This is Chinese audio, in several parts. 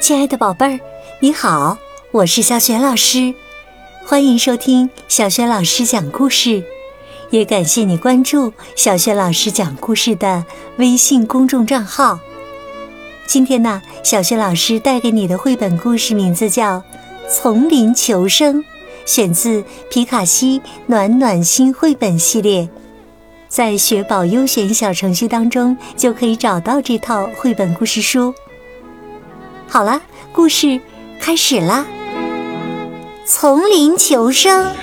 亲爱的宝贝儿，你好，我是小雪老师，欢迎收听小雪老师讲故事，也感谢你关注小雪老师讲故事的微信公众账号。今天呢，小雪老师带给你的绘本故事名字叫《丛林求生》，选自皮卡西暖暖心绘本系列，在雪宝优选小程序当中就可以找到这套绘本故事书。好了，故事开始啦！丛林求生，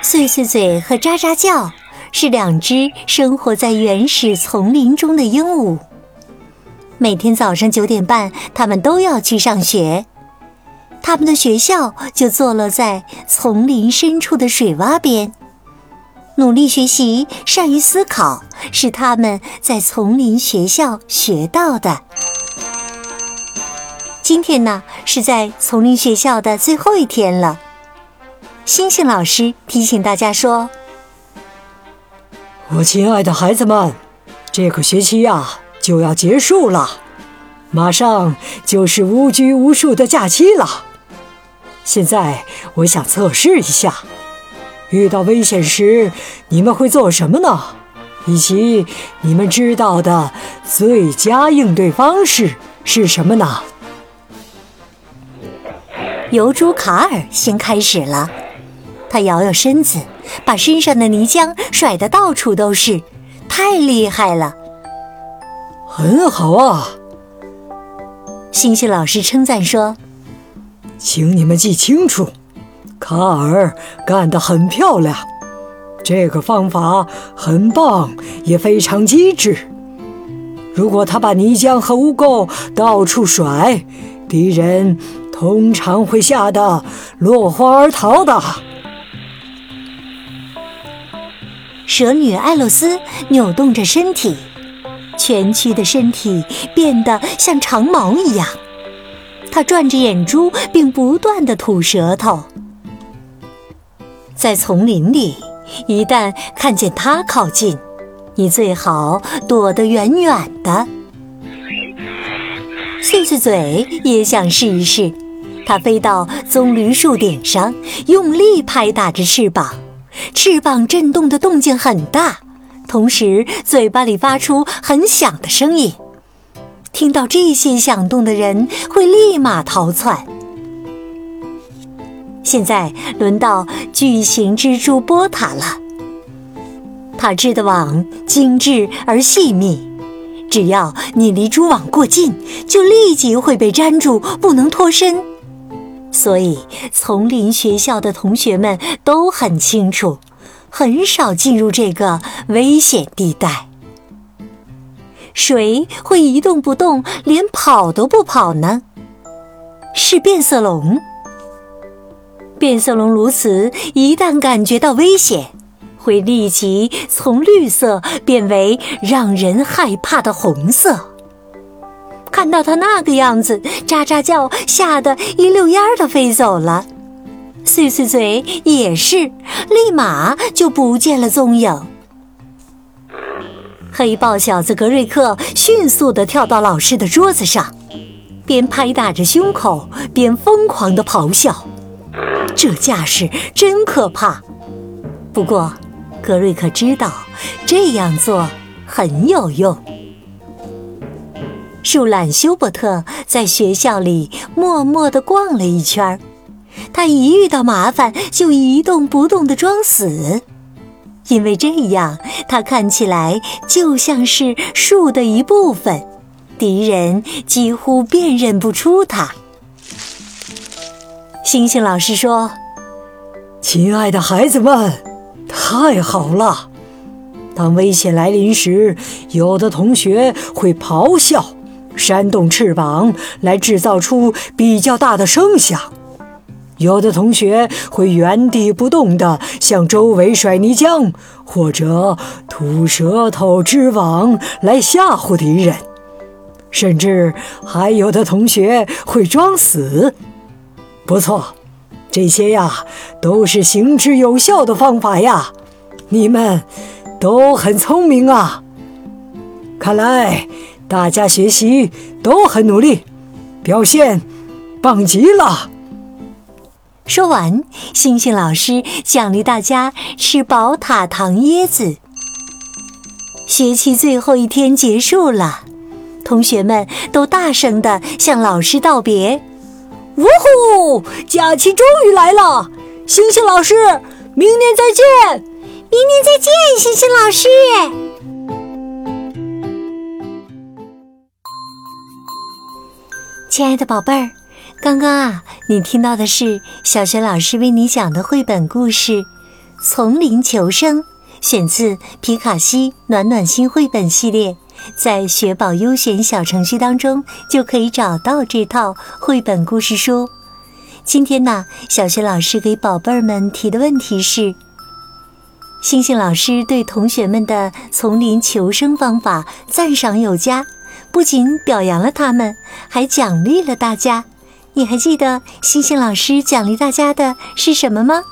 碎碎嘴和喳喳叫是两只生活在原始丛林中的鹦鹉。每天早上九点半，他们都要去上学。他们的学校就坐落在丛林深处的水洼边。努力学习，善于思考，是他们在丛林学校学到的。今天呢，是在丛林学校的最后一天了。星星老师提醒大家说：“我亲爱的孩子们，这个学期呀就要结束了，马上就是无拘无束的假期了。现在我想测试一下，遇到危险时你们会做什么呢？以及你们知道的最佳应对方式是什么呢？”油猪卡尔先开始了，他摇摇身子，把身上的泥浆甩得到处都是，太厉害了！很好啊，星星老师称赞说：“请你们记清楚，卡尔干得很漂亮，这个方法很棒，也非常机智。如果他把泥浆和污垢到处甩，敌人……”通常会吓得落荒而逃的。蛇女艾洛斯扭动着身体，蜷曲的身体变得像长矛一样。她转着眼珠，并不断的吐舌头。在丛林里，一旦看见她靠近，你最好躲得远远的。碎碎嘴也想试一试。它飞到棕榈树顶上，用力拍打着翅膀，翅膀震动的动静很大，同时嘴巴里发出很响的声音。听到这些响动的人会立马逃窜。现在轮到巨型蜘蛛波塔了，它织的网精致而细密，只要你离蛛网过近，就立即会被粘住，不能脱身。所以，丛林学校的同学们都很清楚，很少进入这个危险地带。谁会一动不动，连跑都不跑呢？是变色龙。变色龙鸬鹚一旦感觉到危险，会立即从绿色变为让人害怕的红色。看到他那个样子，喳喳叫，吓得一溜烟儿的飞走了。碎碎嘴也是，立马就不见了踪影。黑豹小子格瑞克迅速地跳到老师的桌子上，边拍打着胸口，边疯狂地咆哮。这架势真可怕。不过，格瑞克知道这样做很有用。树懒休伯特在学校里默默地逛了一圈儿他一遇到麻烦就一动不动地装死，因为这样他看起来就像是树的一部分，敌人几乎辨认不出他。星星老师说：“亲爱的孩子们，太好了！当危险来临时，有的同学会咆哮。”扇动翅膀来制造出比较大的声响，有的同学会原地不动地向周围甩泥浆，或者吐舌头织网来吓唬敌人，甚至还有的同学会装死。不错，这些呀都是行之有效的方法呀，你们都很聪明啊！看来。大家学习都很努力，表现棒极了。说完，星星老师奖励大家吃宝塔糖椰子。学期最后一天结束了，同学们都大声的向老师道别。呜呼！假期终于来了，星星老师，明年再见！明年再见，星星老师。亲爱的宝贝儿，刚刚啊，你听到的是小学老师为你讲的绘本故事《丛林求生》，选自皮卡西暖暖心绘本系列，在学宝优选小程序当中就可以找到这套绘本故事书。今天呢，小学老师给宝贝儿们提的问题是：星星老师对同学们的丛林求生方法赞赏有加。不仅表扬了他们，还奖励了大家。你还记得星星老师奖励大家的是什么吗？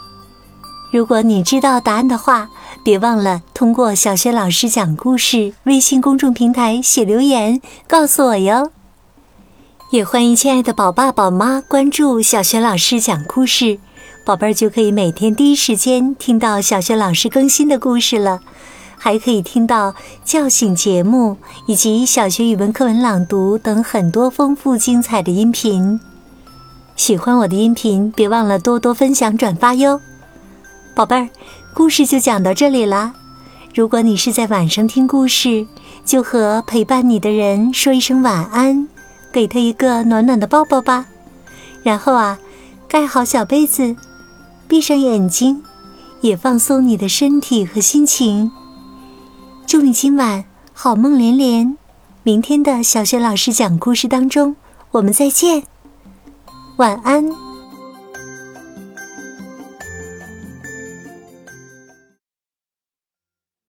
如果你知道答案的话，别忘了通过“小学老师讲故事”微信公众平台写留言告诉我哟。也欢迎亲爱的宝爸宝妈关注“小学老师讲故事”，宝贝儿就可以每天第一时间听到小学老师更新的故事了。还可以听到叫醒节目以及小学语文课文朗读等很多丰富精彩的音频。喜欢我的音频，别忘了多多分享转发哟，宝贝儿。故事就讲到这里了。如果你是在晚上听故事，就和陪伴你的人说一声晚安，给他一个暖暖的抱抱吧。然后啊，盖好小被子，闭上眼睛，也放松你的身体和心情。祝你今晚好梦连连，明天的小学老师讲故事当中，我们再见，晚安。